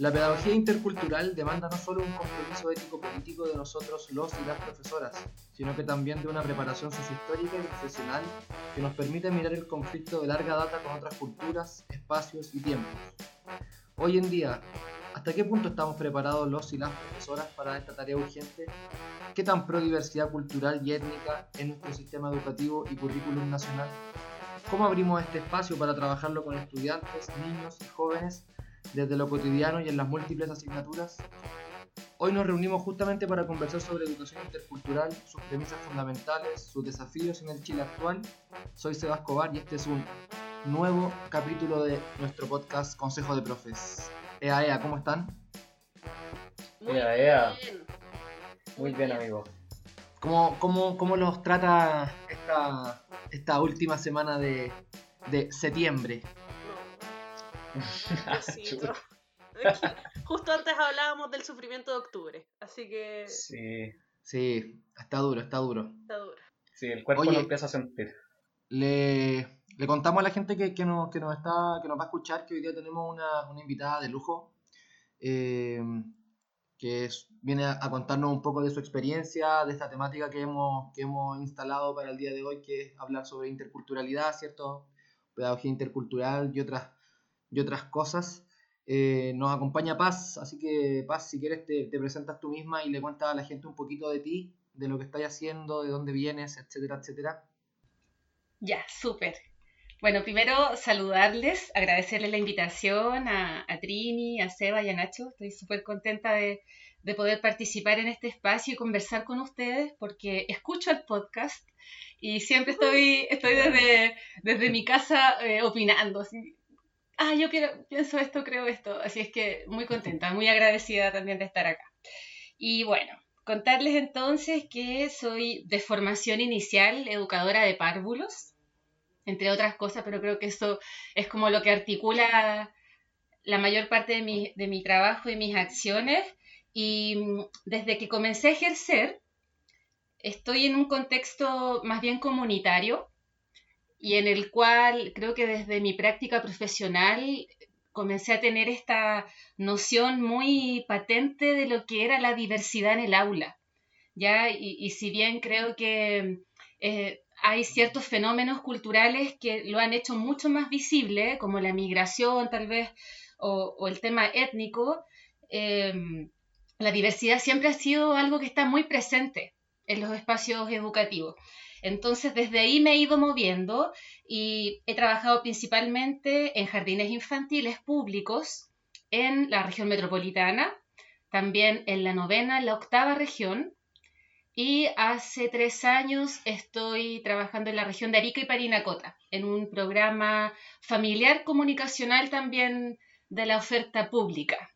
La pedagogía intercultural demanda no solo un compromiso ético-político de nosotros los y las profesoras, sino que también de una preparación sociohistórica y profesional que nos permite mirar el conflicto de larga data con otras culturas, espacios y tiempos. Hoy en día, ¿hasta qué punto estamos preparados los y las profesoras para esta tarea urgente? ¿Qué tan pro diversidad cultural y étnica es nuestro sistema educativo y currículum nacional? ¿Cómo abrimos este espacio para trabajarlo con estudiantes, niños y jóvenes desde lo cotidiano y en las múltiples asignaturas. Hoy nos reunimos justamente para conversar sobre educación intercultural, sus premisas fundamentales, sus desafíos en el Chile actual. Soy Sebas Cobar y este es un nuevo capítulo de nuestro podcast Consejo de Profes. Ea, ea, ¿cómo están? Muy ea, ea. bien. Muy bien, amigo. ¿Cómo, cómo, cómo los trata esta, esta última semana de, de septiembre? Justo antes hablábamos del sufrimiento de octubre, así que... Sí, sí, está duro, está duro. Está duro. Sí, el cuerpo lo empieza a sentir. Le, le, contamos a la gente que, que, nos, que, nos está, que nos va a escuchar que hoy día tenemos una, una invitada de lujo eh, que viene a, a, contarnos un poco de su experiencia, de esta temática que hemos, que hemos instalado para el día de hoy, que es hablar sobre interculturalidad, ¿cierto? Pedagogía intercultural y otras y otras cosas. Eh, nos acompaña Paz, así que Paz, si quieres te, te, presentas tú misma y le cuentas a la gente un poquito de ti, de lo que estás haciendo, de dónde vienes, etcétera, etcétera. Ya, súper. Bueno, primero saludarles, agradecerles la invitación a, a, Trini, a Seba y a Nacho. Estoy súper contenta de, de, poder participar en este espacio y conversar con ustedes porque escucho el podcast y siempre estoy, estoy desde, desde mi casa eh, opinando. Así, ah, yo quiero, pienso esto, creo esto. Así es que muy contenta, muy agradecida también de estar acá. Y bueno, contarles entonces que soy de formación inicial educadora de párvulos, entre otras cosas, pero creo que eso es como lo que articula la mayor parte de mi, trabajo y mis acciones. Y desde que comencé a ejercer, estoy en un contexto más bien comunitario, y en el cual creo que desde mi práctica profesional comencé a tener esta noción muy patente de lo que era la diversidad en el aula. ¿ya? Y, si bien creo que eh, hay ciertos fenómenos culturales que lo han hecho mucho más visible, como la migración tal vez, o, el tema étnico, eh, la diversidad siempre ha sido algo que está muy presente en los espacios educativos. Entonces, desde ahí me he ido moviendo y he trabajado principalmente en jardines infantiles públicos en la región metropolitana, también en la novena, en la octava región, y hace tres años estoy trabajando en la región de Arica y Parinacota, en un programa familiar comunicacional también de la oferta pública.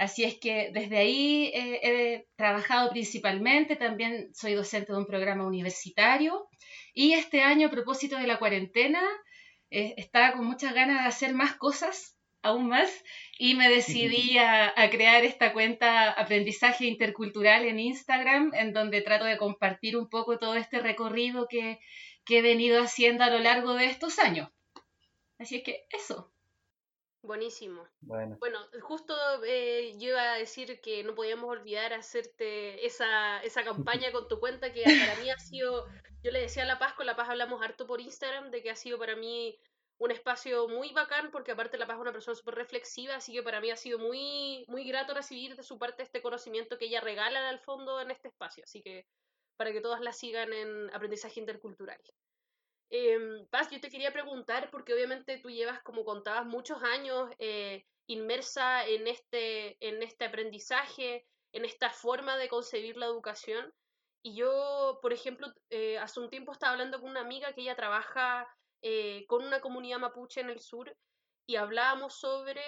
Así es que desde ahí eh, he trabajado principalmente, también soy docente de un programa universitario y este año a propósito de la cuarentena eh, estaba con muchas ganas de hacer más cosas, aún más, y me decidí a, a, crear esta cuenta Aprendizaje Intercultural en Instagram, en donde trato de compartir un poco todo este recorrido que, que he venido haciendo a lo largo de estos años. Así es que eso. Buenísimo. Bueno, bueno justo eh, yo iba a decir que no podíamos olvidar hacerte esa, esa campaña con tu cuenta que para mí ha sido, yo le decía a La Paz, con La Paz hablamos harto por Instagram, de que ha sido para mí un espacio muy bacán, porque aparte La Paz es una persona súper reflexiva, así que para mí ha sido muy, muy grato recibir de su parte este conocimiento que ella regala al fondo en este espacio, así que para que todas la sigan en aprendizaje intercultural. Eh, Paz, yo te quería preguntar, porque obviamente tú llevas, como contabas, muchos años eh, inmersa en este, en este aprendizaje, en esta forma de concebir la educación. Y yo, por ejemplo, eh, hace un tiempo estaba hablando con una amiga que ella trabaja eh, con una comunidad mapuche en el sur y hablábamos sobre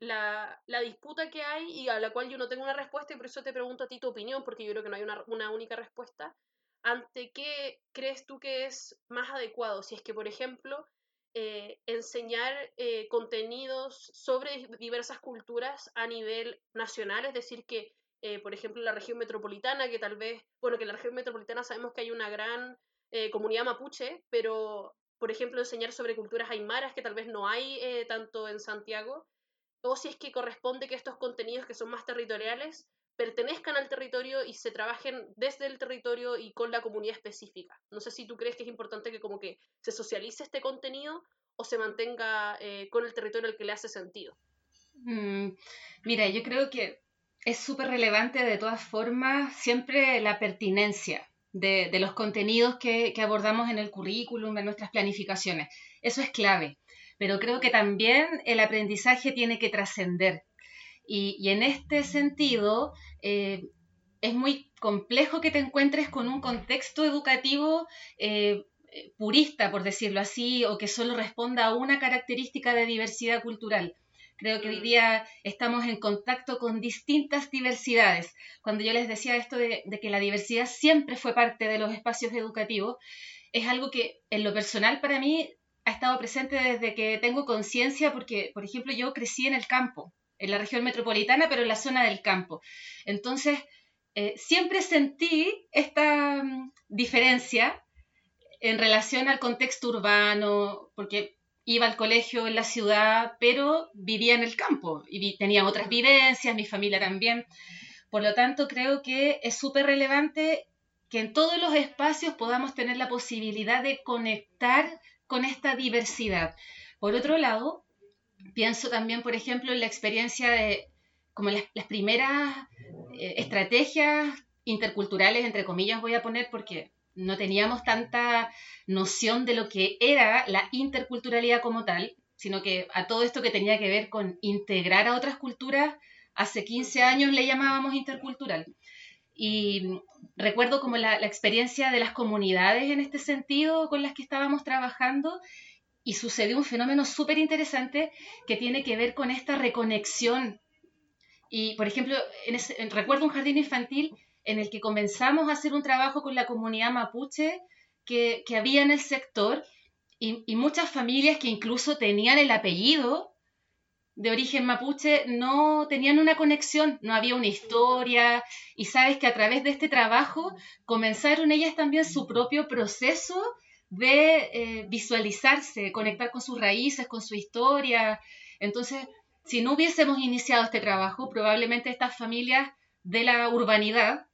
la, disputa que hay y a la cual yo no tengo una respuesta y por eso te pregunto a ti tu opinión, porque yo creo que no hay una única respuesta ante qué crees tú que es más adecuado. Si es que, por ejemplo, eh, enseñar eh, contenidos sobre diversas culturas a nivel nacional, es decir, que, eh, por ejemplo, la región metropolitana, que tal vez, bueno, que en la región metropolitana sabemos que hay una gran comunidad mapuche, pero, por ejemplo, enseñar sobre culturas aymaras, que tal vez no hay tanto en Santiago, o si es que corresponde que estos contenidos que son más territoriales pertenezcan al territorio y se trabajen desde el territorio y con la comunidad específica. No sé si tú crees que es importante que como que se socialice este contenido o se mantenga eh, con el territorio al que le hace sentido. Mm, mira, yo creo que es súper relevante de todas formas siempre la pertinencia de, los contenidos que, abordamos en el currículum, en nuestras planificaciones. Eso es clave. Pero creo que también el aprendizaje tiene que trascender. Y, en este sentido, eh, es muy complejo que te encuentres con un contexto educativo eh, purista, por decirlo así, o que solo responda a una característica de diversidad cultural. Creo que hoy mm. día estamos en contacto con distintas diversidades. Cuando yo les decía esto de, que la diversidad siempre fue parte de los espacios educativos, es algo que en lo personal para mí ha estado presente desde que tengo conciencia, porque, por ejemplo, yo crecí en el campo, en la región metropolitana, pero en la zona del campo. Entonces, eh, siempre sentí esta mm, diferencia en relación al contexto urbano, porque iba al colegio en la ciudad, pero vivía en el campo y tenía otras vivencias, mi familia también. Por lo tanto, creo que es súper relevante que en todos los espacios podamos tener la posibilidad de conectar con esta diversidad. Por otro lado, pienso también, por ejemplo, en la experiencia de como las, primeras eh, estrategias interculturales, entre comillas voy a poner, porque no teníamos tanta noción de lo que era la interculturalidad como tal, sino que a todo esto que tenía que ver con integrar a otras culturas, hace 15 años le llamábamos intercultural. Y recuerdo como la, experiencia de las comunidades en este sentido con las que estábamos trabajando y sucedió un fenómeno súper interesante que tiene que ver con esta reconexión. Y, por ejemplo, recuerdo un jardín infantil en el que comenzamos a hacer un trabajo con la comunidad mapuche que, había en el sector y, muchas familias que incluso tenían el apellido de origen mapuche no tenían una conexión, no había una historia y sabes que a través de este trabajo comenzaron ellas también su propio proceso de eh, visualizarse, conectar con sus raíces, con su historia. Entonces, si no hubiésemos iniciado este trabajo, probablemente estas familias de la urbanidad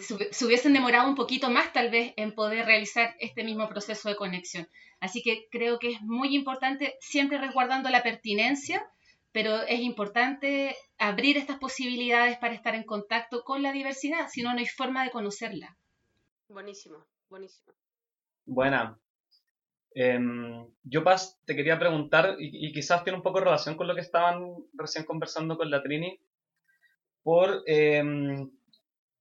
se, hubiesen demorado un poquito más tal vez en poder realizar este mismo proceso de conexión. Así que creo que es muy importante, siempre resguardando la pertinencia, pero es importante abrir estas posibilidades para estar en contacto con la diversidad, si no, no hay forma de conocerla. Buenísimo, buenísimo. Buena. Em, yo, te quería preguntar, y, quizás tiene un poco relación con lo que estaban recién conversando con la Trini, por em,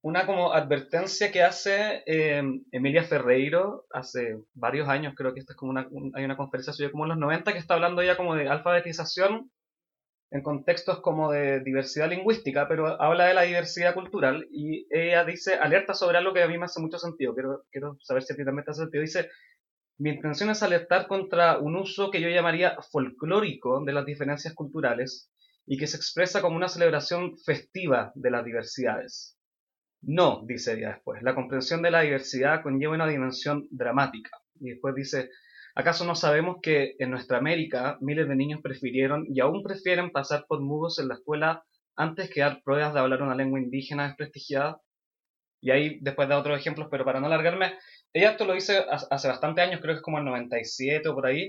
una como advertencia que hace eh, Emilia Ferreiro hace varios años, creo que esta es como una, hay una conferencia suya como en los 90 que está hablando ya como de alfabetización en contextos como de diversidad lingüística, pero habla de la diversidad cultural y ella dice, alerta sobre algo que a mí me hace mucho sentido, quiero, quiero saber si a ti también te hace sentido, dice, mi intención es alertar contra un uso que yo llamaría folclórico de las diferencias culturales y que se expresa como una celebración festiva de las diversidades. No, dice ella después, la comprensión de la diversidad conlleva una dimensión dramática. Y después dice, ¿acaso no sabemos que en nuestra América miles de niños prefirieron y aún prefieren pasar por mudos en la escuela antes que dar pruebas de hablar una lengua indígena desprestigiada? Y ahí después da otros ejemplos, pero para no alargarme, ella esto lo dice hace bastante años, creo que es como el 97 o por ahí,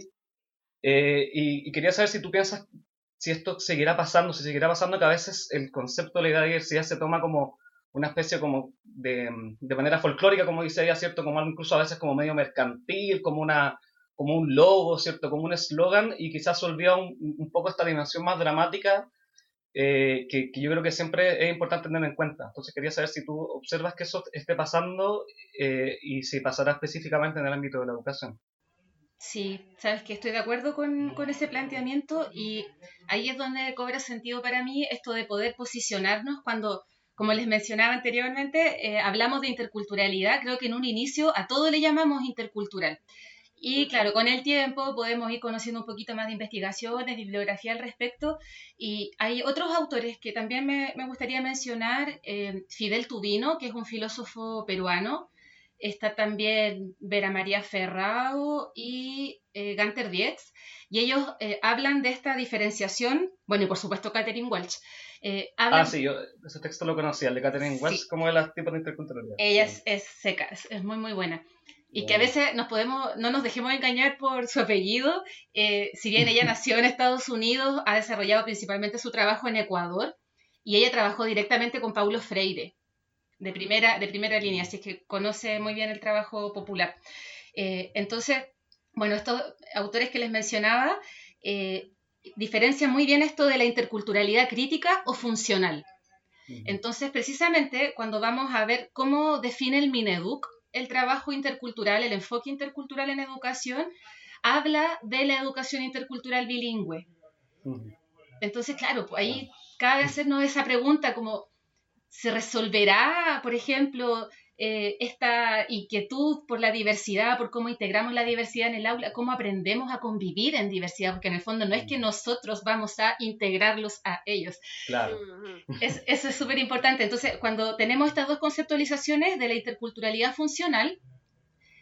eh, y, quería saber si tú piensas si esto seguirá pasando, si seguirá pasando que a veces el concepto de la diversidad se toma como una especie como de, de manera folclórica, como dice ella, ¿cierto? Como incluso a veces como medio mercantil, como una como un logo, ¿cierto? Como un eslogan y quizás se olvida un, un, poco esta dimensión más dramática eh, que, que, yo creo que siempre es importante tener en cuenta. Entonces quería saber si tú observas que eso esté pasando eh, y si pasará específicamente en el ámbito de la educación. Sí, sabes que estoy de acuerdo con, con, ese planteamiento y ahí es donde cobra sentido para mí esto de poder posicionarnos cuando como les mencionaba anteriormente, eh, hablamos de interculturalidad, creo que en un inicio a todo le llamamos intercultural. Y claro, con el tiempo podemos ir conociendo un poquito más de investigaciones, bibliografía al respecto. Y hay otros autores que también me, me gustaría mencionar. Eh, Fidel Tubino, que es un filósofo peruano, está también Vera María Ferrao y eh, Ganter Dietz, y ellos eh, hablan de esta diferenciación, bueno, y por supuesto Catherine Welch. Eh, ah, sí, yo ese texto lo conocía, el de Catherine Welch, como de las tipos de interculturalidad. Ella es, seca, es, muy, muy buena. Y que a veces nos podemos, no nos dejemos engañar por su apellido, si bien ella nació en Estados Unidos, ha desarrollado principalmente su trabajo en Ecuador, y ella trabajó directamente con Paulo Freire de primera, de primera línea, así que conoce muy bien el trabajo popular. Eh, entonces, bueno, estos autores que les mencionaba eh, diferencian muy bien esto de la interculturalidad crítica o funcional. Entonces, precisamente, cuando vamos a ver cómo define el Mineduc el trabajo intercultural, el enfoque intercultural en educación, habla de la educación intercultural bilingüe. Entonces, claro, pues ahí cabe hacernos esa pregunta como, se resolverá, por ejemplo, eh, esta inquietud por la diversidad, por cómo integramos la diversidad en el aula, cómo aprendemos a convivir en diversidad, porque en el fondo no es que nosotros vamos a integrarlos a ellos. Claro. eso es súper importante. Entonces, cuando tenemos estas dos conceptualizaciones de la interculturalidad funcional,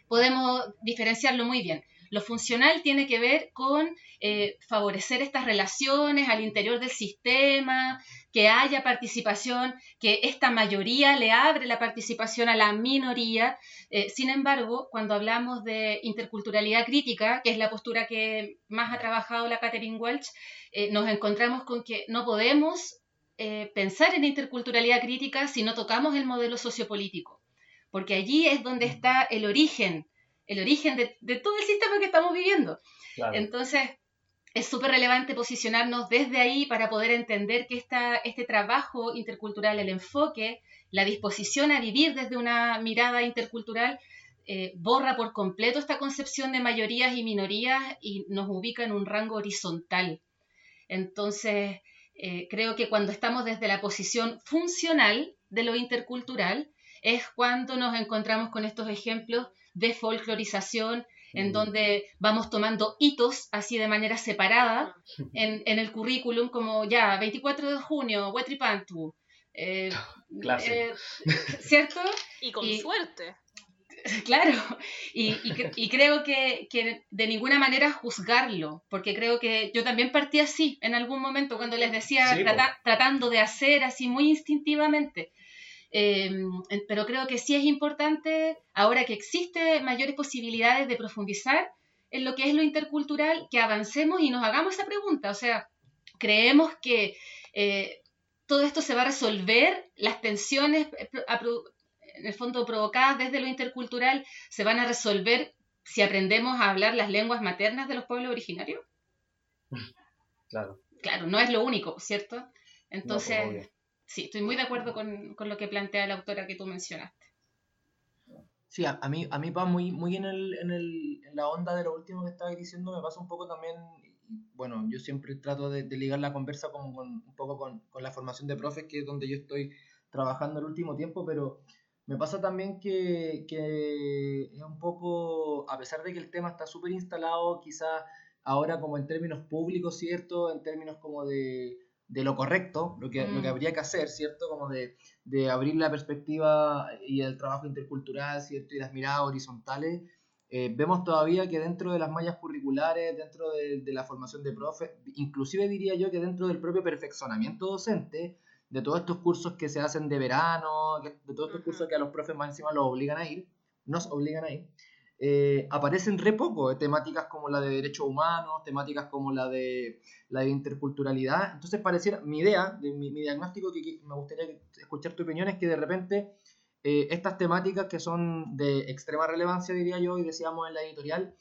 podemos diferenciarlo muy bien. Lo funcional tiene que ver con eh, favorecer estas relaciones al interior del sistema, que haya participación, que esta mayoría le abre la participación a la minoría. Eh, sin embargo, cuando hablamos de interculturalidad crítica, que es la postura que más ha trabajado la Catherine Welch, eh, nos encontramos con que no podemos pensar en interculturalidad crítica si no tocamos el modelo sociopolítico, porque allí es donde está el origen el origen de, todo el sistema que estamos viviendo. Entonces, es súper relevante posicionarnos desde ahí para poder entender que esta, este trabajo intercultural, el enfoque, la disposición a vivir desde una mirada intercultural, eh, borra por completo esta concepción de mayorías y minorías y nos ubica en un rango horizontal. Entonces, eh, creo que cuando estamos desde la posición funcional de lo intercultural, es cuando nos encontramos con estos ejemplos de folclorización, en donde vamos tomando hitos así de manera separada en, el currículum, como ya, 24 de junio, Wetripantu. Eh, eh, ¿Cierto? Y con suerte. Claro, y, creo que, de ninguna manera juzgarlo, porque creo que yo también partí así en algún momento cuando les decía, tratando de hacer así muy instintivamente. Em, pero creo que sí es importante, ahora que existe mayores posibilidades de profundizar en lo que es lo intercultural, que avancemos y nos hagamos esa pregunta. O sea, creemos que eh, todo esto se va a resolver, las tensiones eh, en el fondo provocadas desde lo intercultural se van a resolver si aprendemos a hablar las lenguas maternas de los pueblos originarios. Claro. Claro, no es lo único, ¿cierto? Pues, Entonces, sí, estoy muy de acuerdo con, lo que plantea la autora que tú mencionaste. Sí, a, mí, a mí va muy, muy en, el, en, el, en la onda de lo último que estabas diciendo, me pasa un poco también, bueno, yo siempre trato de, ligar la conversa con, un poco con, la formación de profes, que es donde yo estoy trabajando el último tiempo, pero me pasa también que, que es un poco, a pesar de que el tema está súper instalado, quizás ahora como en términos públicos, ¿cierto? En términos como de de lo correcto, lo que, lo que mm. habría que hacer, ¿cierto? Como de, de, abrir la perspectiva y el trabajo intercultural, ¿cierto? Y las miradas horizontales. Eh, vemos todavía que dentro de las mallas curriculares, dentro de, de la formación de profes, inclusive diría yo que dentro del propio perfeccionamiento docente, de todos estos cursos que se hacen de verano, de todos estos cursos que a los profes más encima los obligan a ir, nos obligan a ir, eh, aparecen re poco, eh, temáticas como la de derechos humanos, temáticas como la de la interculturalidad. Entonces pareciera, mi idea, de, mi, diagnóstico, que, me gustaría escuchar tu opinión, es que de repente eh, estas temáticas que son de extrema relevancia, diría yo, y decíamos en la editorial,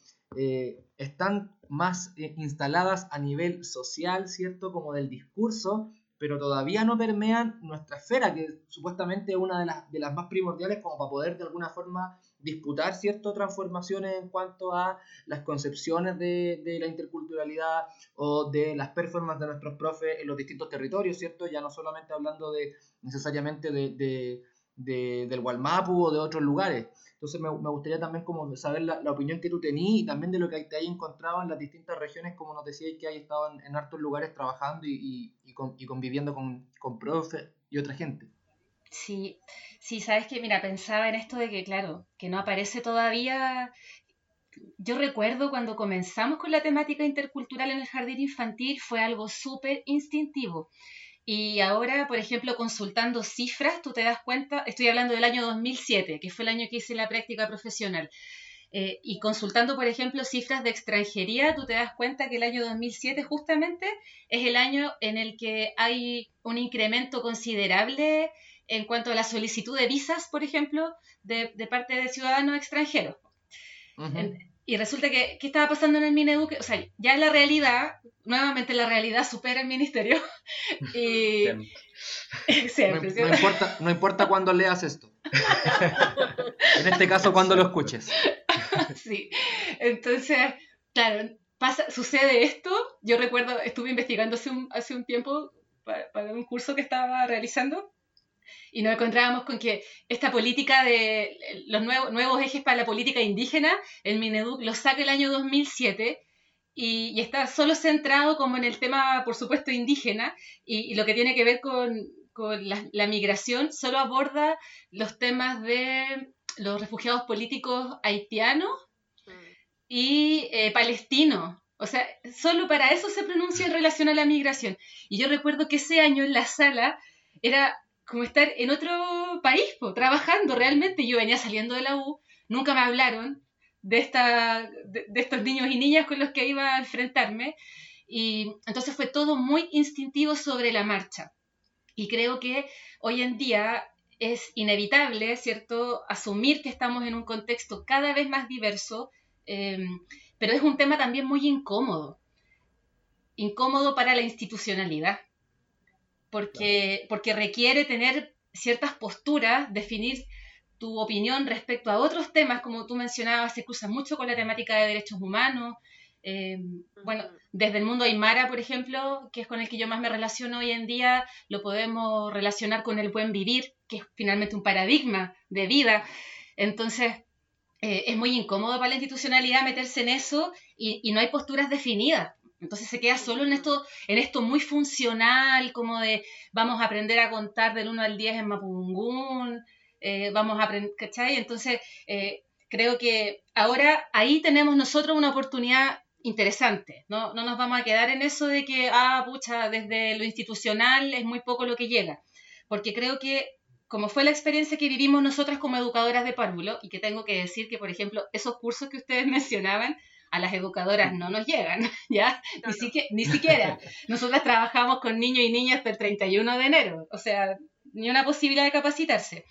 están más instaladas a nivel social, ¿cierto? Como del discurso, pero todavía no permean nuestra esfera, que supuestamente es una de las, de las más primordiales como para poder de alguna forma disputar ciertas transformaciones en cuanto a las concepciones de, de, la interculturalidad o de las performances de nuestros profes en los distintos territorios, ¿cierto? Ya no solamente hablando de necesariamente de, de, del Walmapu o de otros lugares. Entonces me, me gustaría también como saber la, la, opinión que tú tenías y también de lo que te hayas encontrado en las distintas regiones, como nos decías que hay estado en, hartos lugares trabajando y, y, y, conviviendo con, con profes y otra gente. Sí, sí, sabes que, mira, pensaba en esto de que, claro, que no aparece todavía. Yo recuerdo cuando comenzamos con la temática intercultural en el jardín infantil, fue algo súper instintivo. Y ahora, por ejemplo, consultando cifras, tú te das cuenta, estoy hablando del año 2007, que fue el año que hice la práctica profesional. Eh, y consultando, por ejemplo, cifras de extranjería, tú te das cuenta que el año 2007 justamente es el año en el que hay un incremento considerable en cuanto a la solicitud de visas, por ejemplo, de, parte de ciudadanos extranjeros. Y resulta que, ¿qué estaba pasando en el Mineduc? O sea, ya en la realidad, nuevamente la realidad supera el ministerio. y... no, importa, no importa cuándo leas esto. en este caso, cuando lo escuches. sí. Entonces, claro, pasa, sucede esto. Yo recuerdo, estuve investigando hace un, hace un tiempo para, un curso que estaba realizando y nos encontrábamos con que esta política de los nuevos, nuevos ejes para la política indígena, el Mineduc lo saca el año 2007 y, está solo centrado como en el tema, por supuesto, indígena y, lo que tiene que ver con, con la, la, migración, solo aborda los temas de los refugiados políticos haitianos y eh, palestinos. O sea, solo para eso se pronuncia en relación a la migración. Y yo recuerdo que ese año en la sala era como estar en otro país, trabajando realmente. Yo venía saliendo de la U, nunca me hablaron de, esta, de, estos niños y niñas con los que iba a enfrentarme. Y entonces fue todo muy instintivo sobre la marcha. Y creo que hoy en día es inevitable, ¿cierto?, asumir que estamos en un contexto cada vez más diverso, em, pero es un tema también muy incómodo. Incómodo para la institucionalidad, porque, porque requiere tener ciertas posturas, definir tu opinión respecto a otros temas, como tú mencionabas, se cruza mucho con la temática de derechos humanos, eh, bueno, desde el mundo Aymara, por ejemplo, que es con el que yo más me relaciono hoy en día, lo podemos relacionar con el buen vivir, que es finalmente un paradigma de vida. Entonces, eh, es muy incómodo para la institucionalidad meterse en eso y, no hay posturas definidas. Entonces se queda solo en esto, en esto muy funcional, como de vamos a aprender a contar del 1 al 10 en Mapudungún, eh, vamos a aprender, ¿cachai? Entonces, creo que ahora ahí tenemos nosotros una oportunidad interesante. No, no nos vamos a quedar en eso de que, ah, pucha, desde lo institucional es muy poco lo que llega. Porque creo que, como fue la experiencia que vivimos nosotras como educadoras de párvulo, y que tengo que decir que, por ejemplo, esos cursos que ustedes mencionaban, a las educadoras no nos llegan, ¿ya? ni, ni siquiera. Nosotras trabajamos con niños y niñas hasta el 31 de enero, o sea, ni una posibilidad de capacitarse.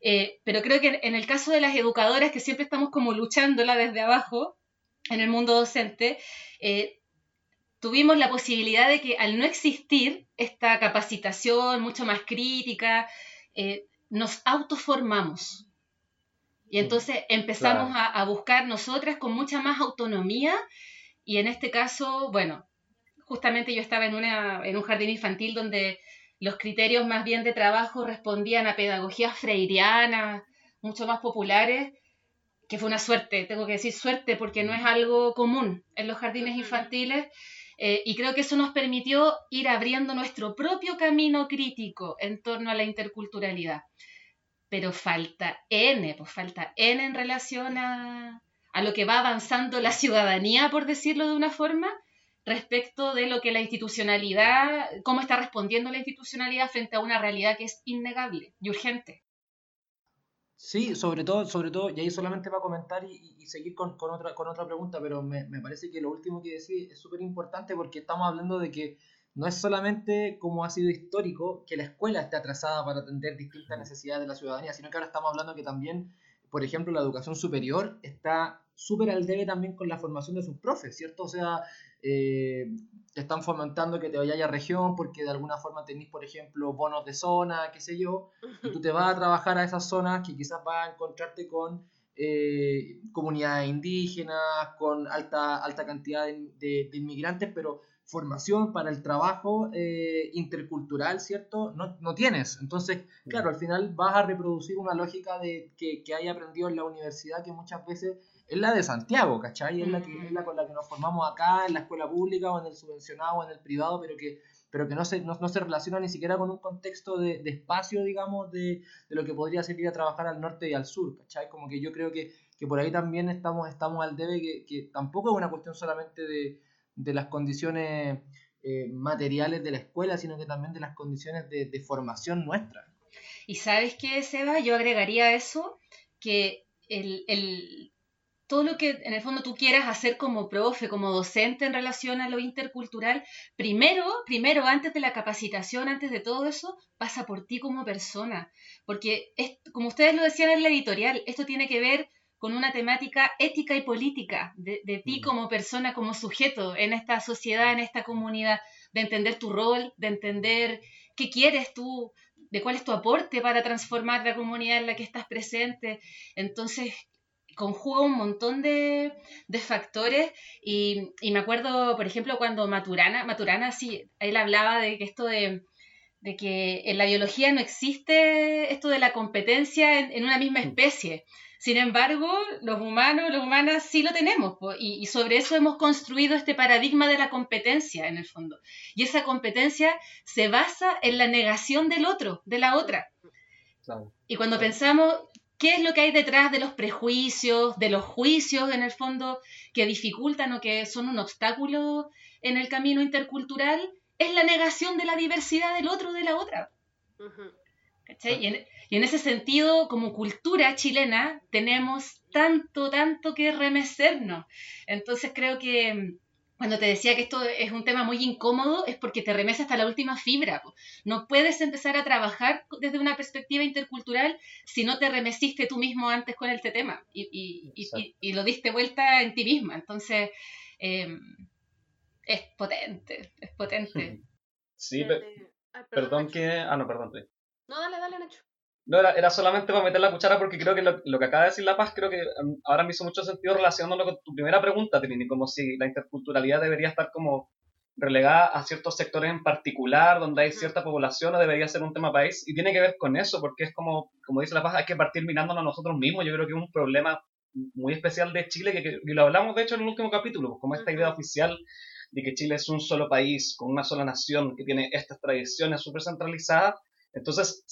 Eh, pero creo que en el caso de las educadoras, que siempre estamos como luchándola desde abajo, en el mundo docente, eh, tuvimos la posibilidad de que al no existir esta capacitación mucho más crítica, eh, nos autoformamos. Y entonces empezamos a, buscar nosotras con mucha más autonomía y en este caso, bueno, justamente yo estaba en, una, en un jardín infantil donde los criterios más bien de trabajo respondían a pedagogías freirianas, mucho más populares, que fue una suerte, tengo que decir suerte, porque no es algo común en los jardines infantiles. Eh, y creo que eso nos permitió ir abriendo nuestro propio camino crítico en torno a la interculturalidad. Pero falta N, pues falta N en relación a, a lo que va avanzando la ciudadanía, por decirlo de una forma, respecto de lo que la institucionalidad, cómo está respondiendo la institucionalidad frente a una realidad que es innegable y urgente. Sí, sobre todo, sobre todo, y ahí solamente va a comentar y, seguir con, otra, con otra pregunta, pero me, parece que lo último que decís es súper importante porque estamos hablando de que no es solamente como ha sido histórico que la escuela esté atrasada para atender distintas necesidades de la ciudadanía, sino que ahora estamos hablando que también, por ejemplo, la educación superior está súper al debe también con la formación de sus profes, ¿cierto? O sea, eh, te están fomentando que te vayas a región porque de alguna forma tenéis, por ejemplo, bonos de zona, qué sé yo, y tú te vas a trabajar a esas zonas que quizás vas a encontrarte con eh, comunidades indígenas, con alta, alta cantidad de, inmigrantes, pero formación para el trabajo eh, intercultural, ¿cierto? No, no, tienes. Entonces, claro, al final vas a reproducir una lógica de que, que hay aprendido en la universidad que muchas veces es la de Santiago, ¿cachai? Es la, que, es la con la que nos formamos acá, en la escuela pública o en el subvencionado o en el privado, pero que, pero que no se, no, se relaciona ni siquiera con un contexto de, de espacio, digamos, de, de, lo que podría ser ir a trabajar al norte y al sur, ¿cachai? Como que yo creo que, que por ahí también estamos, estamos al debe, que, que tampoco es una cuestión solamente de, de las condiciones eh, materiales de la escuela, sino que también de las condiciones de, formación nuestra. Y sabes qué, Seba, yo agregaría eso, que el, el, todo lo que en el fondo tú quieras hacer como profe, como docente en relación a lo intercultural, primero, primero, antes de la capacitación, antes de todo eso, pasa por ti como persona. Porque, es, como ustedes lo decían en la editorial, esto tiene que ver con una temática ética y política de, de ti mm. como persona, como sujeto en esta sociedad, en esta comunidad, de entender tu rol, de entender qué quieres tú, de cuál es tu aporte para transformar la comunidad en la que estás presente. Entonces, conjuga un montón de, factores y, me acuerdo, por ejemplo, cuando Maturana, Maturana sí, él hablaba de que esto de, que en la biología no existe esto de la competencia en, una misma mm. especie. Sin embargo, los humanos, las humanas sí lo tenemos y, y, sobre eso hemos construido este paradigma de la competencia en el fondo. Y esa competencia se basa en la negación del otro, de la otra. Y cuando pensamos qué es lo que hay detrás de los prejuicios, de los juicios en el fondo que dificultan o que son un obstáculo en el camino intercultural, es la negación de la diversidad del otro de la otra. Y, en, y, en, ese sentido, como cultura chilena, tenemos tanto, tanto que remecernos. Entonces creo que cuando te decía que esto es un tema muy incómodo, es porque te remesa hasta la última fibra. No puedes empezar a trabajar desde una perspectiva intercultural si no te remesiste tú mismo antes con este tema y, y, lo diste vuelta en ti misma. Entonces, em, es potente, es potente. Sí, perdón, que... Ah, no, perdón. No, dale, dale, Nacho. No, era, era, solamente para meter la cuchara porque creo que lo, lo, que acaba de decir La Paz, creo que um, ahora me hizo mucho sentido relacionándolo con tu primera pregunta, Trini, como si la interculturalidad debería estar como relegada a ciertos sectores en particular, donde hay cierta población, o debería ser un tema país, y tiene que ver con eso, porque es como, como dice La Paz, hay que partir mirándonos a nosotros mismos, yo creo que es un problema muy especial de Chile, que, y lo hablamos de hecho en el último capítulo, pues, como esta idea oficial de que Chile es un solo país, con una sola nación, que tiene estas tradiciones súper centralizadas, entonces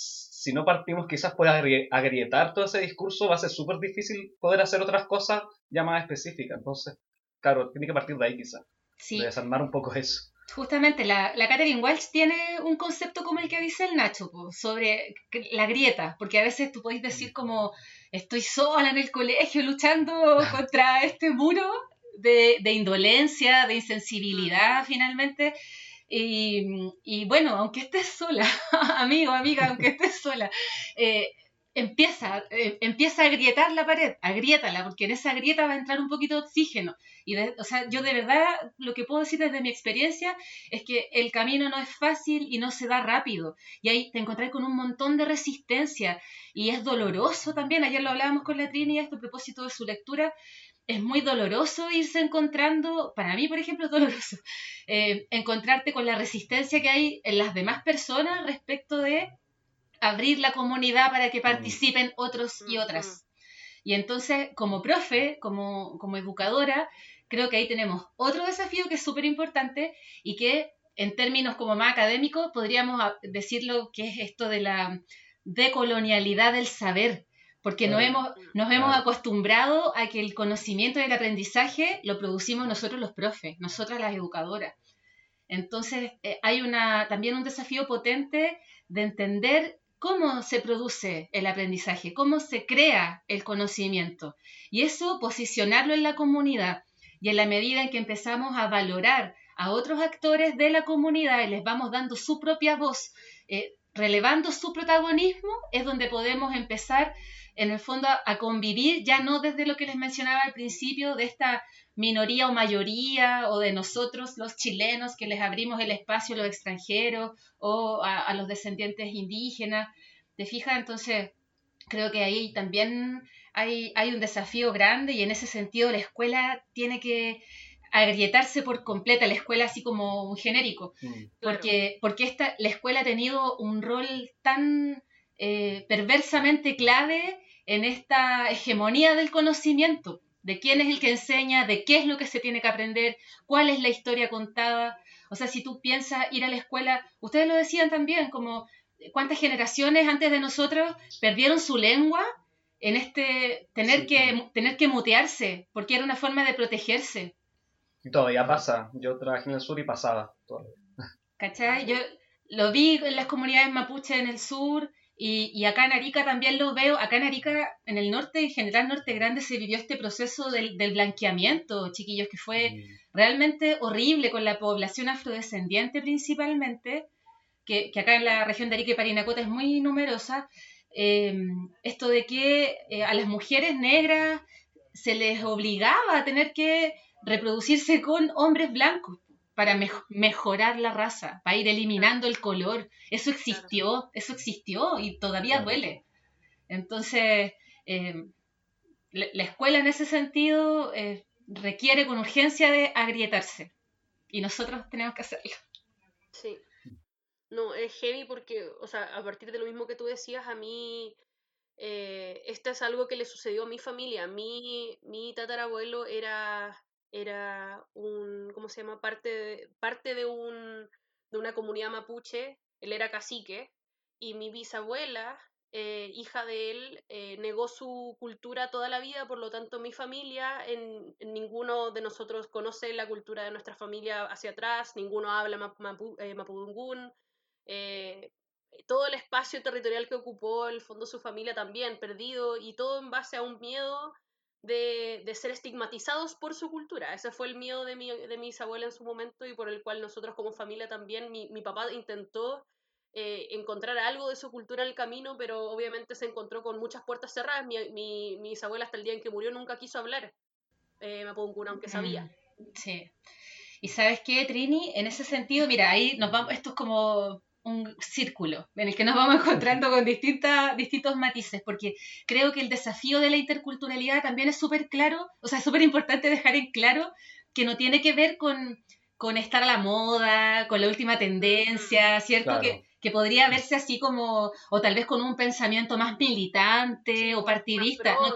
si no partimos quizás pueda agrietar todo ese discurso, va a ser súper difícil poder hacer otras cosas ya más específicas. Entonces, claro, tiene que partir de ahí quizás. Sí. De desarmar un poco eso. Justamente, la, la Catherine Walsh tiene un concepto como el que dice el Nacho, sobre la grieta, porque a veces tú podéis decir mm. como, estoy sola en el colegio luchando contra este muro de, de indolencia, de insensibilidad mm. finalmente, y, bueno, aunque estés sola, amigo, amiga, aunque estés sola, eh, empieza, eh, empieza a agrietar la pared, agriétala, porque en esa grieta va a entrar un poquito de oxígeno. Y o sea, yo de verdad lo que puedo decir desde mi experiencia es que el camino no es fácil y no se da rápido. Y ahí te encontrás con un montón de resistencia y es doloroso también. Ayer lo hablábamos con la Trini a propósito de su lectura es muy doloroso irse encontrando, para mí por ejemplo es doloroso, eh, encontrarte con la resistencia que hay en las demás personas respecto de abrir la comunidad para que mm. participen otros y otras. Y entonces, como profe, como, como educadora, creo que ahí tenemos otro desafío que es súper importante y que en términos como más académicos podríamos decirlo que es esto de la decolonialidad del saber porque nos hemos, nos hemos acostumbrado a que el conocimiento y el aprendizaje lo producimos nosotros los profes, nosotras las educadoras. Entonces, eh, hay una, también un desafío potente de entender cómo se produce el aprendizaje, cómo se crea el conocimiento. Y eso posicionarlo en la comunidad. Y en la medida en que empezamos a valorar a otros actores de la comunidad y les vamos dando su propia voz, eh, relevando su protagonismo, es donde podemos empezar en el fondo a, convivir ya no desde lo que les mencionaba al principio, de esta minoría o mayoría, o de nosotros los chilenos que les abrimos el espacio a los extranjeros o a, los descendientes indígenas. ¿Te fijas? Entonces, creo que ahí también hay, hay un desafío grande y en ese sentido la escuela tiene que agrietarse por completa, la escuela así como un genérico, mm. porque, porque esta, la escuela ha tenido un rol tan eh, perversamente clave en esta hegemonía del conocimiento, de quién es el que enseña, de qué es lo que se tiene que aprender, cuál es la historia contada. O sea, si tú piensas ir a la escuela, ustedes lo decían también, como cuántas generaciones antes de nosotros perdieron su lengua en este tener que tener que mutearse, porque era una forma de protegerse. Y todavía pasa. Yo trabajé en el sur y pasaba. ¿Cachai? Yo lo vi en las comunidades mapuche en el sur y, acá en Arica también lo veo. Acá en Arica, en el norte, en general norte grande, se vivió este proceso del, blanqueamiento, chiquillos, que fue realmente horrible con la población afrodescendiente principalmente, que, acá en la región de Arica y Parinacota es muy numerosa. Em, esto de que eh, a las mujeres negras se les obligaba a tener que reproducirse con hombres blancos para mejorar la raza, para ir eliminando el color. Eso existió, eso existió y todavía duele. Entonces, eh, la, escuela en ese sentido eh, requiere con urgencia de agrietarse y nosotros tenemos que hacerlo. Sí. No, es heavy porque, o sea, a partir de lo mismo que tú decías, a mí eh, esto es algo que le sucedió a mi familia. Mi, mi tatarabuelo era era un, ¿cómo se llama? Parte de, parte de, un, de una comunidad mapuche, él era cacique, y mi bisabuela, eh, hija de él, eh, negó su cultura toda la vida, por lo tanto mi familia, en, ninguno de nosotros conoce la cultura de nuestra familia hacia atrás, ninguno habla mapu, eh, mapudungún, todo el espacio territorial que ocupó el fondo su familia también perdido y todo en base a un miedo de, ser estigmatizados por su cultura. Ese fue el miedo de, mi, de mis abuelos en su momento y por el cual nosotros como familia también, mi, papá intentó eh, encontrar algo de su cultura en el camino, pero obviamente se encontró con muchas puertas cerradas. Mi, mi, mi bisabuela hasta el día en que murió nunca quiso hablar eh, Mapudungun, aunque sabía. Mm, sí. Y sabes qué, Trini, en ese sentido, mira, ahí nos vamos, esto es como un círculo en el que nos vamos encontrando con distintas, distintos matices, porque creo que el desafío de la interculturalidad también es súper claro, o sea, es súper importante dejar en claro que no tiene que ver con, con, estar a la moda, con la última tendencia, ¿cierto? Que, que, podría verse así como, o tal vez con un pensamiento más militante o partidista. No,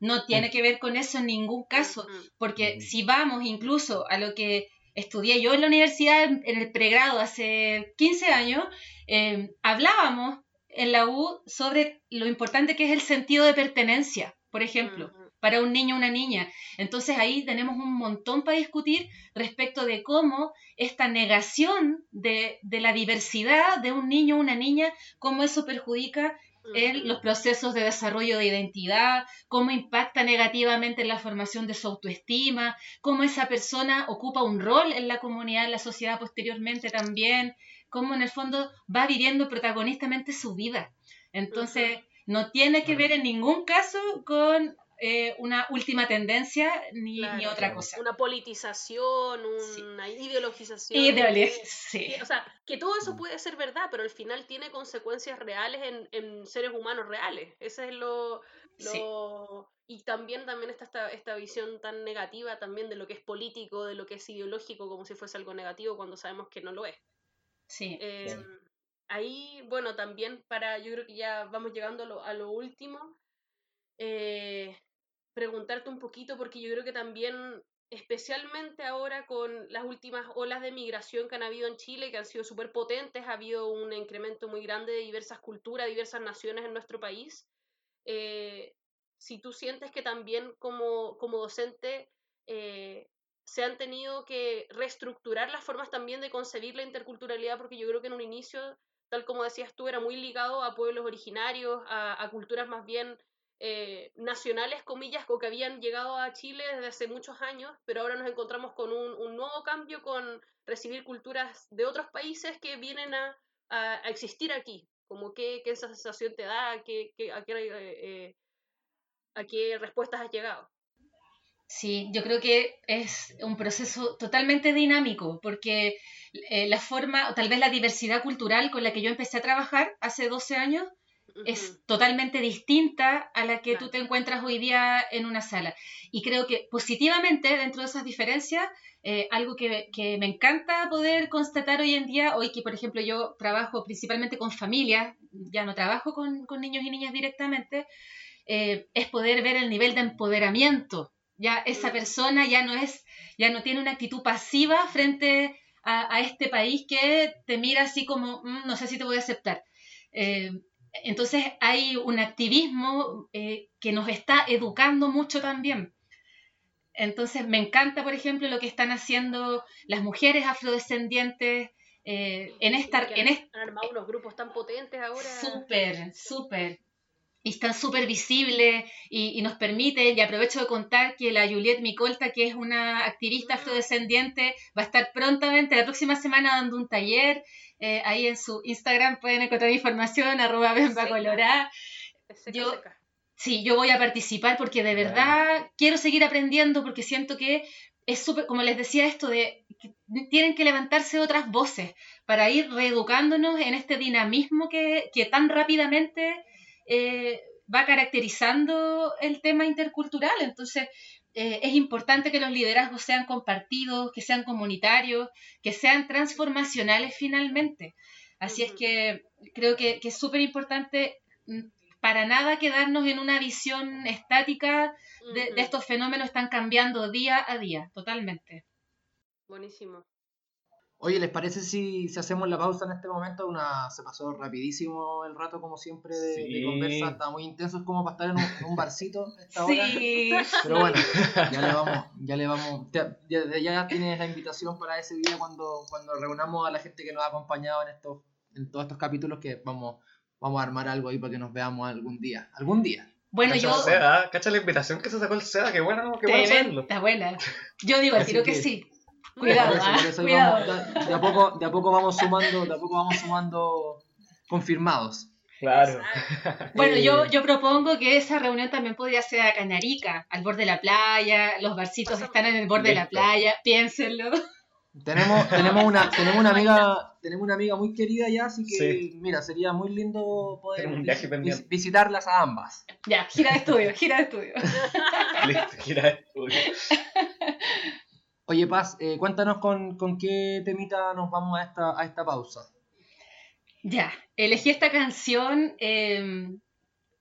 no, tiene que ver con eso en ningún caso, porque si vamos incluso a lo que estudié yo en la universidad, en el pregrado hace 15 años, eh, hablábamos en la U sobre lo importante que es el sentido de pertenencia, por ejemplo, para un niño o una niña. Entonces ahí tenemos un montón para discutir respecto de cómo esta negación de, de la diversidad de un niño o una niña, cómo eso perjudica en los procesos de desarrollo de identidad, cómo impacta negativamente en la formación de su autoestima, cómo esa persona ocupa un rol en la comunidad, en la sociedad posteriormente también, cómo en el fondo va viviendo protagonistamente su vida. Entonces, no tiene que ver en ningún caso con eh, una última tendencia ni, otra cosa. Una politización, una ideologización. sí. O sea, que todo eso puede ser verdad, pero al final tiene consecuencias reales en, en seres humanos reales. Ese es lo... lo... Y también, también está esta, esta visión tan negativa también de lo que es político, de lo que es ideológico, como si fuese algo negativo cuando sabemos que no lo es. Sí. Em, ahí, bueno, también para, yo creo que ya vamos llegando a lo, a lo último. Eh, preguntarte un poquito, porque yo creo que también, especialmente ahora con las últimas olas de migración que han habido en Chile, que han sido súper potentes, ha habido un incremento muy grande de diversas culturas, diversas naciones en nuestro país. Eh, si tú sientes que también como, como docente eh, se han tenido que reestructurar las formas también de concebir la interculturalidad, porque yo creo que en un inicio, tal como decías tú, era muy ligado a pueblos originarios, a culturas más bien eh, nacionales, comillas, o que habían llegado a Chile desde hace muchos años, pero ahora nos encontramos con un, nuevo cambio, con recibir culturas de otros países que vienen a, existir aquí. Como qué, qué, sensación te da, a, qué, a, qué, eh, a qué respuestas has llegado. Sí, yo creo que es un proceso totalmente dinámico, porque eh, la forma, o tal vez la diversidad cultural con la que yo empecé a trabajar hace 12 años, es totalmente distinta a la que tú te encuentras hoy día en una sala. Y creo que positivamente, dentro de esas diferencias, eh, algo que, me encanta poder constatar hoy en día, hoy que por ejemplo yo trabajo principalmente con familias, ya no trabajo con, niños y niñas directamente, eh, es poder ver el nivel de empoderamiento. Ya esa persona ya no es, ya no tiene una actitud pasiva frente a, este país que te mira así como, mm, no sé si te voy a aceptar. Eh, entonces hay un activismo eh, que nos está educando mucho también. Entonces me encanta, por ejemplo, lo que están haciendo las mujeres afrodescendientes eh, en esta... En han armado unos grupos tan potentes ahora. Súper, súper y están súper visibles y, nos permite, y aprovecho de contar que la Juliette Micolta, que es una activista afrodescendiente, va a estar prontamente la próxima semana dando un taller. Eh, ahí en su Instagram pueden encontrar información, arroba Bemba Colorá. Yo, sí, yo voy a participar porque de verdad quiero seguir aprendiendo porque siento que es súper, como les decía esto, de que tienen que levantarse otras voces para ir reeducándonos en este dinamismo que, que tan rápidamente eh, va caracterizando el tema intercultural. Entonces, eh, es importante que los liderazgos sean compartidos, que sean comunitarios, que sean transformacionales finalmente. Así es que creo que, es súper importante mm, para nada quedarnos en una visión estática de, de, estos fenómenos están cambiando día a día, totalmente. Buenísimo. Oye, ¿les parece si, si, hacemos la pausa en este momento? Una, se pasó rapidísimo el rato, como siempre, de, conversa. Está muy intenso, es como para estar en un, barcito esta hora. Sí. Pero bueno, ya le vamos, ya le vamos. Ya, ya, tienes la invitación para ese día cuando, cuando reunamos a la gente que nos ha acompañado en estos, en todos estos capítulos que vamos, vamos a armar algo ahí para que nos veamos algún día. Algún día. Bueno, yo. Seda, cacha la invitación que se sacó el SEDA, qué bueno, qué bueno Está buena. Yo digo, tiro que sí. Cuidado, ¿ah? de, a poco, de a poco vamos sumando, de a poco vamos sumando confirmados. Claro. Bueno, yo, yo propongo que esa reunión también podría ser a Canarica, al borde de la playa, los barcitos están en el borde de la playa, piénsenlo. Tenemos, tenemos una, tenemos una amiga, tenemos una amiga muy querida ya, así que mira, sería muy lindo poder visitarlas a ambas. Ya, gira de estudio, gira de estudio. Listo, gira de estudio. Oye, Paz, eh, cuéntanos con, qué temita nos vamos a esta, a esta pausa. Ya, elegí esta canción em,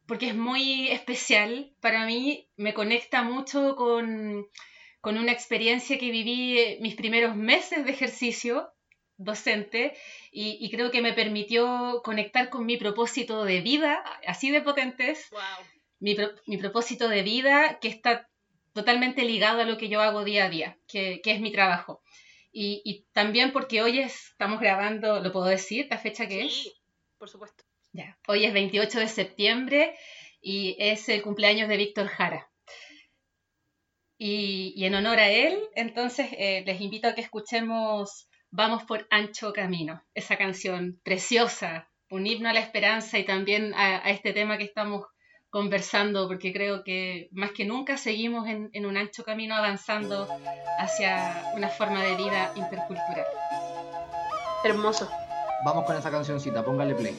porque es muy especial para mí, me conecta mucho con, una experiencia que viví eh, mis primeros meses de ejercicio docente y, creo que me permitió conectar con mi propósito de vida, así de potentes. Mi, mi propósito de vida que está totalmente ligado a lo que yo hago día a día, que, es mi trabajo. Y, también porque hoy estamos grabando, ¿lo puedo decir? ¿La fecha que sí, por supuesto. Ya, hoy es 28 de septiembre y es el cumpleaños de Víctor Jara. Y, en honor a él, entonces eh, les invito a que escuchemos Vamos por Ancho Camino, esa canción preciosa, un himno a la esperanza y también a este tema que estamos conversando, porque creo que más que nunca seguimos en, en, un ancho camino avanzando hacia una forma de vida intercultural. Hermoso. Vamos con esa cancioncita, póngale play.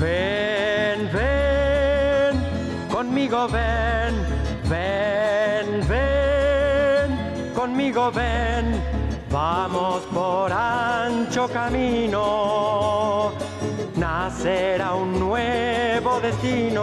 Ven, ven, conmigo ven, ven, ven, conmigo ven Vamos por ancho camino, nacerá un nuevo destino.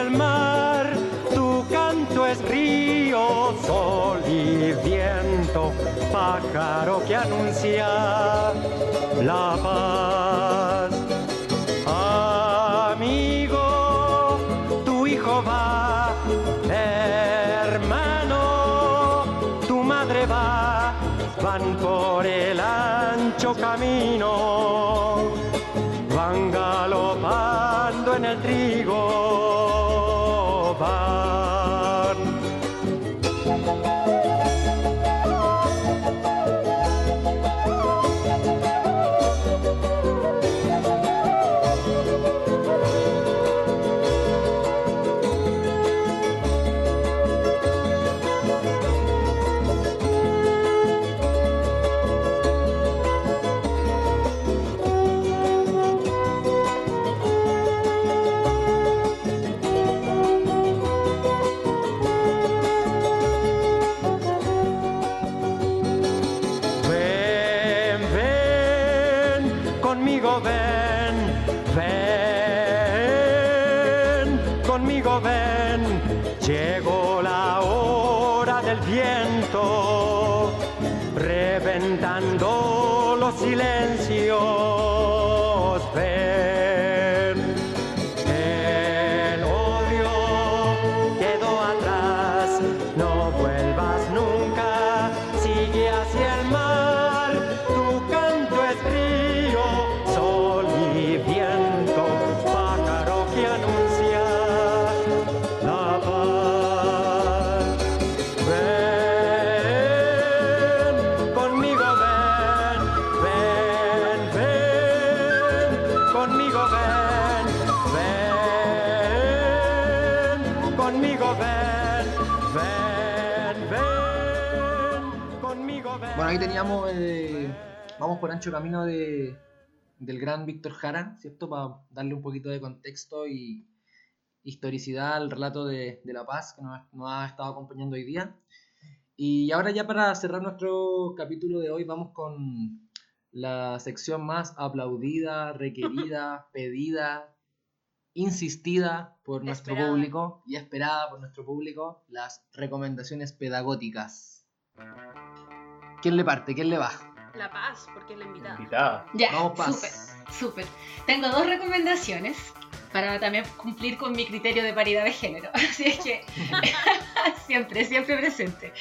El mar, tu canto es río, sol y viento, pájaro que anuncia la paz. Amigo, tu hijo va, hermano, tu madre va, van por el ancho camino van galopando en el trigo, teníamos, eh, vamos por ancho camino de, del gran Víctor Jara, ¿cierto? Para darle un poquito de contexto y historicidad al relato de, de La Paz que nos, nos, ha estado acompañando hoy día. Y ahora ya para cerrar nuestro capítulo de hoy vamos con la sección más aplaudida, requerida, pedida, insistida por nuestro público y esperada por nuestro público, las recomendaciones pedagógicas. ¿Quién le parte? ¿Quién le va? La Paz, porque es la invitada. Ya, súper, súper. Tengo dos recomendaciones para también cumplir con mi criterio de paridad de género. Así es que siempre, siempre presente.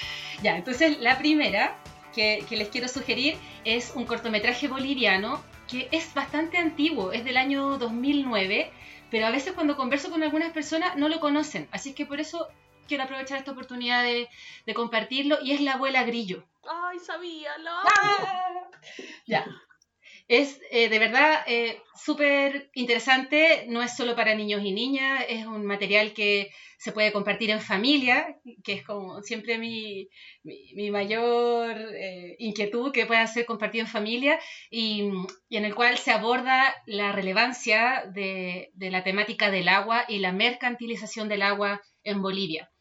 Ya, entonces la primera que, que, les quiero sugerir es un cortometraje boliviano que es bastante antiguo, es del año 2009, pero a veces cuando converso con algunas personas no lo conocen. Así que por eso quiero aprovechar esta oportunidad de, de compartirlo y es La abuela Grillo. Ay, sabía, ¡Ah! Ya. Es eh, de verdad eh, súper interesante, no es solo para niños y niñas, es un material que se puede compartir en familia, que es como siempre mi, mi, mayor eh, inquietud, que pueda ser compartido en familia, y, y, en el cual se aborda la relevancia de, de la temática del agua y la mercantilización del agua en Bolivia.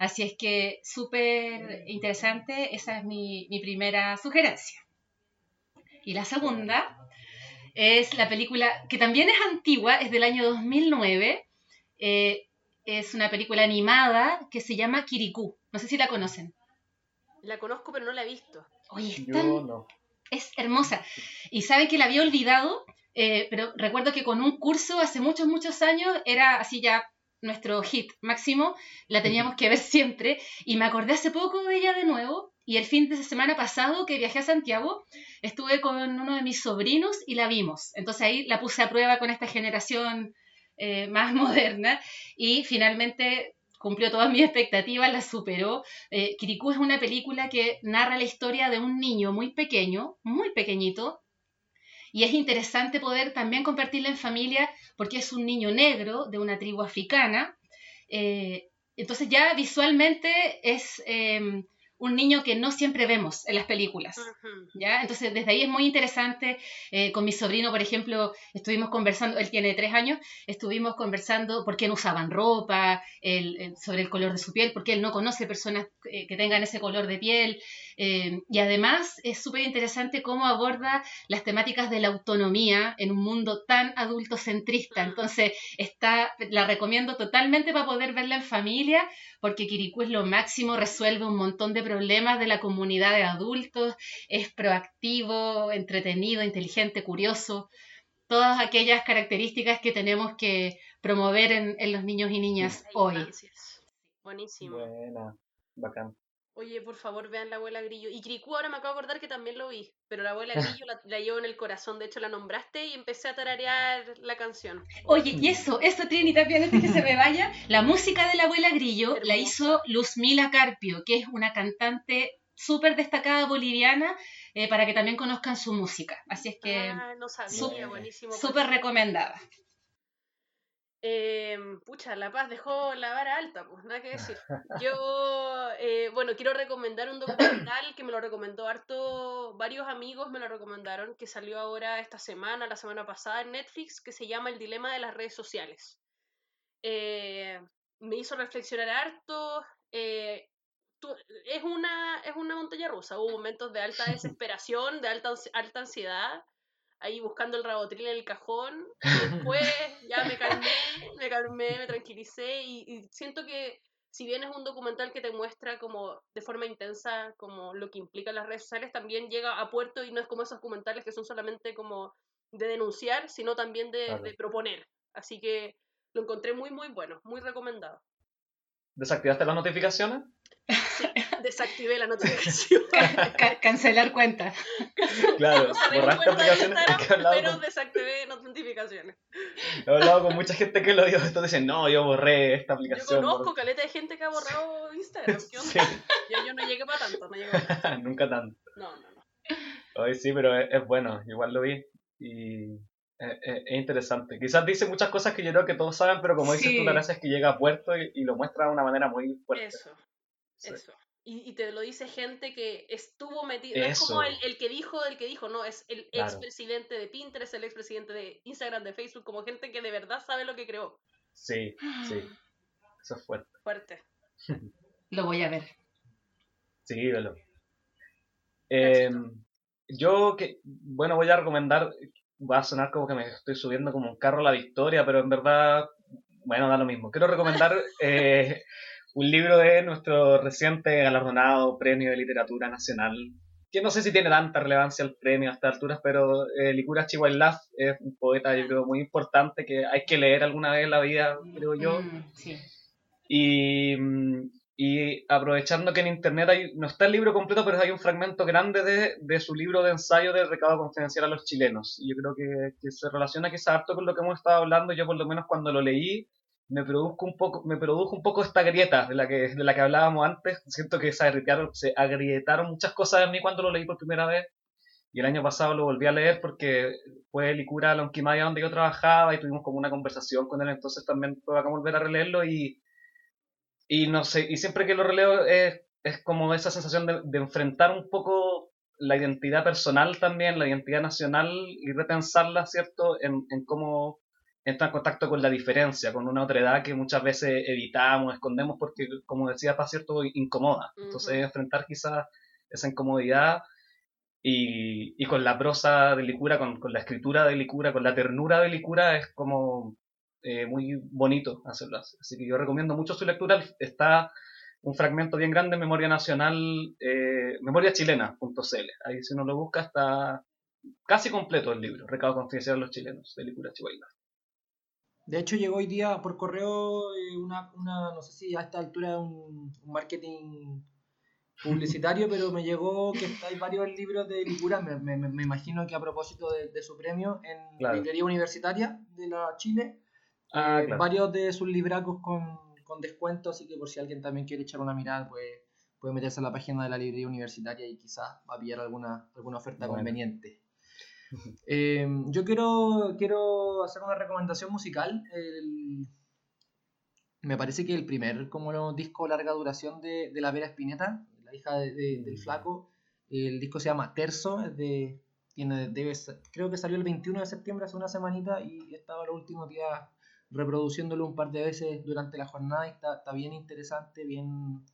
Así es que súper interesante, esa es mi, primera sugerencia. Y la segunda es la película, que también es antigua, es del año 2009, eh, es una película animada que se llama Kirikou. No sé si la conocen. La conozco, pero no la he visto. Oye, es, es hermosa. Y saben que la había olvidado, eh, pero recuerdo que con un curso hace muchos, muchos años era así ya nuestro hit máximo, la teníamos que ver siempre y me acordé hace poco de ella de nuevo y el fin de semana pasado que viajé a Santiago estuve con uno de mis sobrinos y la vimos. Entonces ahí la puse a prueba con esta generación eh, más moderna y finalmente cumplió todas mis expectativas, la superó. Eh, Kirikou es una película que narra la historia de un niño muy pequeño, muy pequeñito, y es interesante poder también compartirla en familia porque es un niño negro de una tribu africana. Eh, entonces ya visualmente es em, un niño que no siempre vemos en las películas. ¿ya? Entonces, desde ahí es muy interesante. Eh, con mi sobrino, por ejemplo, estuvimos conversando, él tiene tres años, estuvimos conversando por qué no usaban ropa, sobre el color de su piel, porque él no conoce personas eh, que tengan ese color de piel. Eh, y además es súper interesante cómo aborda las temáticas de la autonomía en un mundo tan adultocentrista. Entonces, está, la recomiendo totalmente para poder verla en familia, porque Kirikou es lo máximo, resuelve un montón de problemas de la comunidad de adultos, es proactivo, entretenido, inteligente, curioso, todas aquellas características que tenemos que promover en, los niños y niñas hoy. Buenísimo. Buena, bacán. Oye, por favor, vean la abuela Grillo. Y Cricu ahora me acabo de acordar que también lo vi, pero la abuela Grillo la, llevo en el corazón. De hecho, la nombraste y empecé a tararear la canción. Oye, y eso, eso, Trini, también antes que se me vaya, la música de la abuela Grillo la hizo Luzmila Carpio, que es una cantante súper destacada boliviana, eh, para que también conozcan su música. Así es que... Ah, no sabía, buenísimo. Súper recomendada. Eh, pucha, La Paz dejó la vara alta, pues nada que decir. Yo, eh, bueno, quiero recomendar un documental que me lo recomendó harto, varios amigos me lo recomendaron, que salió ahora esta semana, la semana pasada en Netflix, que se llama El Dilema de las Redes Sociales. Eh, me hizo reflexionar harto. Eh, es, una, es una montaña rusa, hubo momentos de alta desesperación, de alta, alta ansiedad, ahí buscando el rabotril en el cajón. Y después ya me calmé, me calmé, me tranquilicé y, siento que si bien es un documental que te muestra como de forma intensa como lo que implica las redes sociales, también llega a puerto y no es como esos documentales que son solamente como de denunciar, sino también de, de proponer. Así que lo encontré muy, muy bueno, muy recomendado. ¿Desactivaste las notificaciones? Sí, desactivé la notificación. cancelar cuenta. Claro, borraste aplicaciones pero desactivé notificaciones. He hablado con mucha gente que lo dio esto, dicen, no, yo borré esta aplicación. Yo conozco caleta de gente que ha borrado Instagram. ¿Qué onda? Yo, no llegué para tanto, no llegué para tanto. Nunca tanto. No, no, no. Hoy sí, pero es, bueno, igual lo vi. Y es, interesante. Quizás dice muchas cosas que yo creo que todos saben, pero como dices tú, la gracia es que llega a puerto y, lo muestra de una manera muy fuerte. Eso, eso. Y, te lo dice gente que estuvo metido. No es como el, el, que dijo el que dijo, no, es el expresidente de Pinterest, el expresidente de Instagram, de Facebook, como gente que de verdad sabe lo que creó. Sí, sí. Eso es fuerte. Fuerte. lo voy a ver. Sí, velo. Em, yo que, bueno, voy a recomendar, va a sonar como que me estoy subiendo como un carro a la victoria, pero en verdad, bueno, da lo mismo. Quiero recomendar eh, un libro de nuestro reciente galardonado Premio de Literatura Nacional, que no sé si tiene tanta relevancia el premio a estas alturas, pero eh, Licura Chihuahua es un poeta, yo creo, muy importante que hay que leer alguna vez en la vida, creo yo. Mm, sí. Y, y aprovechando que en internet hay, no está el libro completo, pero hay un fragmento grande de, de su libro de ensayo de recado confidencial a los chilenos. Y yo creo que, que se relaciona quizás harto con lo que hemos estado hablando. Yo por lo menos cuando lo leí, me produjo un poco, me produjo un poco esta grieta de la que, de la que hablábamos antes. Siento que se agrietaron, se agrietaron muchas cosas en mí cuando lo leí por primera vez. Y el año pasado lo volví a leer porque fue Licura Lonquimaya donde yo trabajaba y tuvimos como una conversación con él. Entonces también fue a volver a releerlo y, y no sé, y siempre que lo releo es, es como esa sensación de, de enfrentar un poco la identidad personal también, la identidad nacional y repensarla, ¿cierto? En, en cómo entra en contacto con la diferencia, con una otra edad que muchas veces evitamos, escondemos porque, como decía, para cierto, incomoda. Entonces, enfrentar quizás esa incomodidad y, y, con la prosa de Licura, con, con, la escritura de Licura, con la ternura de Licura, es como eh, muy bonito hacerlo así. Así que yo recomiendo mucho su lectura. Está un fragmento bien grande en Memoria Nacional, eh, memoriachilena.cl. Ahí si uno lo busca está casi completo el libro, Recado Confidencial de los Chilenos, de Licura Chihuahua. De hecho, llegó hoy día por correo eh, una, una no sé si a esta altura un, un marketing publicitario, pero me llegó que hay varios libros de Licura, me, me, me imagino que a propósito de, su premio en la librería universitaria de la Chile, ah, eh, varios de sus libracos con, con descuento, así que por si alguien también quiere echar una mirada, pues puede meterse a la página de la librería universitaria y quizás va a pillar alguna, alguna oferta conveniente. Eh, yo quiero, quiero hacer una recomendación musical. me parece que el primer como disco larga duración de, de la Vera Espineta, la hija del flaco, el disco se llama Terzo, de, tiene, debe, creo que salió el 21 de septiembre, hace una semanita, y he estado los últimos días reproduciéndolo un par de veces durante la jornada y está, está bien interesante, bien,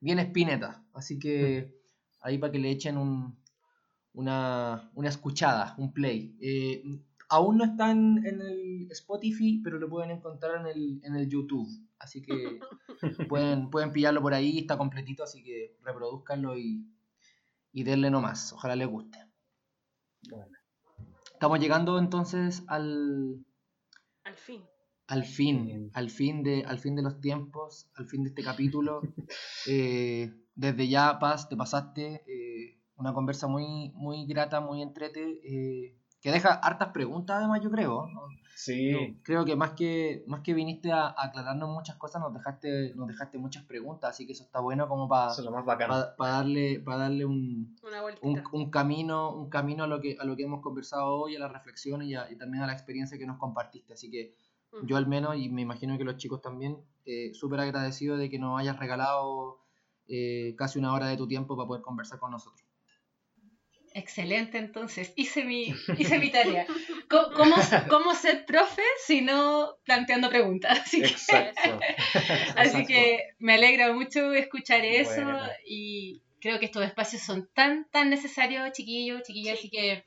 bien espineta. Así que ahí para que le echen un, una, una escuchada, un play. Eh, aún no está en, el Spotify, pero lo pueden encontrar en el, en el YouTube. Así que pueden, pueden pillarlo por ahí, está completito, así que reproduzcanlo y, y denle nomás. Ojalá les guste. Estamos llegando entonces al... Al fin. Al fin, al fin de, al fin de los tiempos, al fin de este capítulo. Eh, desde ya, Paz, te pasaste. Eh, una conversa muy, muy grata, muy entrete, eh, que deja hartas preguntas además, yo creo. Sí. creo que más que más que viniste a, aclararnos muchas cosas, nos dejaste nos dejaste muchas preguntas, así que eso está bueno como para darle para darle un, un, camino un camino a lo que a lo que hemos conversado hoy, a las reflexiones y, también a la experiencia que nos compartiste. Así que mm. yo al menos, y me imagino que los chicos también, eh, súper agradecido de que nos hayas regalado eh, casi una hora de tu tiempo para poder conversar con nosotros. Excelente, entonces hice mi, hice mi tarea. ¿Cómo, ¿Cómo, ser profe si no planteando preguntas? Así que, así que me alegra mucho escuchar eso y creo que estos espacios son tan, tan necesarios, chiquillos, chiquillas, así que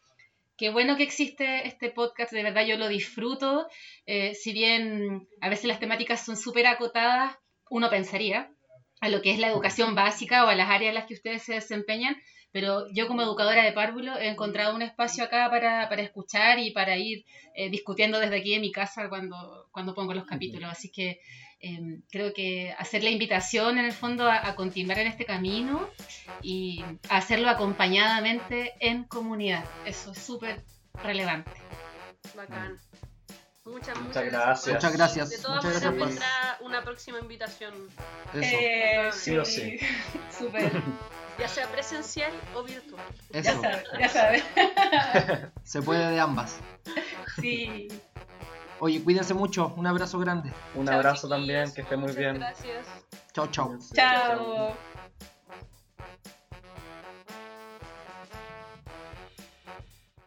qué bueno que existe este podcast, de verdad yo lo disfruto. Eh, si bien a veces las temáticas son súper acotadas, uno pensaría a lo que es la educación básica o a las áreas en las que ustedes se desempeñan, pero yo como educadora de párvulo he encontrado un espacio acá para, para escuchar y para ir eh, discutiendo desde aquí en mi casa cuando, cuando pongo los capítulos. Así que em, creo que hacer la invitación en el fondo a, continuar en este camino y hacerlo acompañadamente en comunidad. Eso es súper relevante. Bacán. Muchas, muchas, gracias. Muchas gracias. De todas muchas maneras vendrá una próxima invitación. Eso. Eh, sí o sí. Súper. Ya sea presencial o virtual. Eso. Ya sabes, Se puede de ambas. Sí. Oye, cuídense mucho. Un abrazo grande. Un Chao, abrazo chiquillos. también, que esté muy Muchas bien. Gracias. Chao, chao. Chao.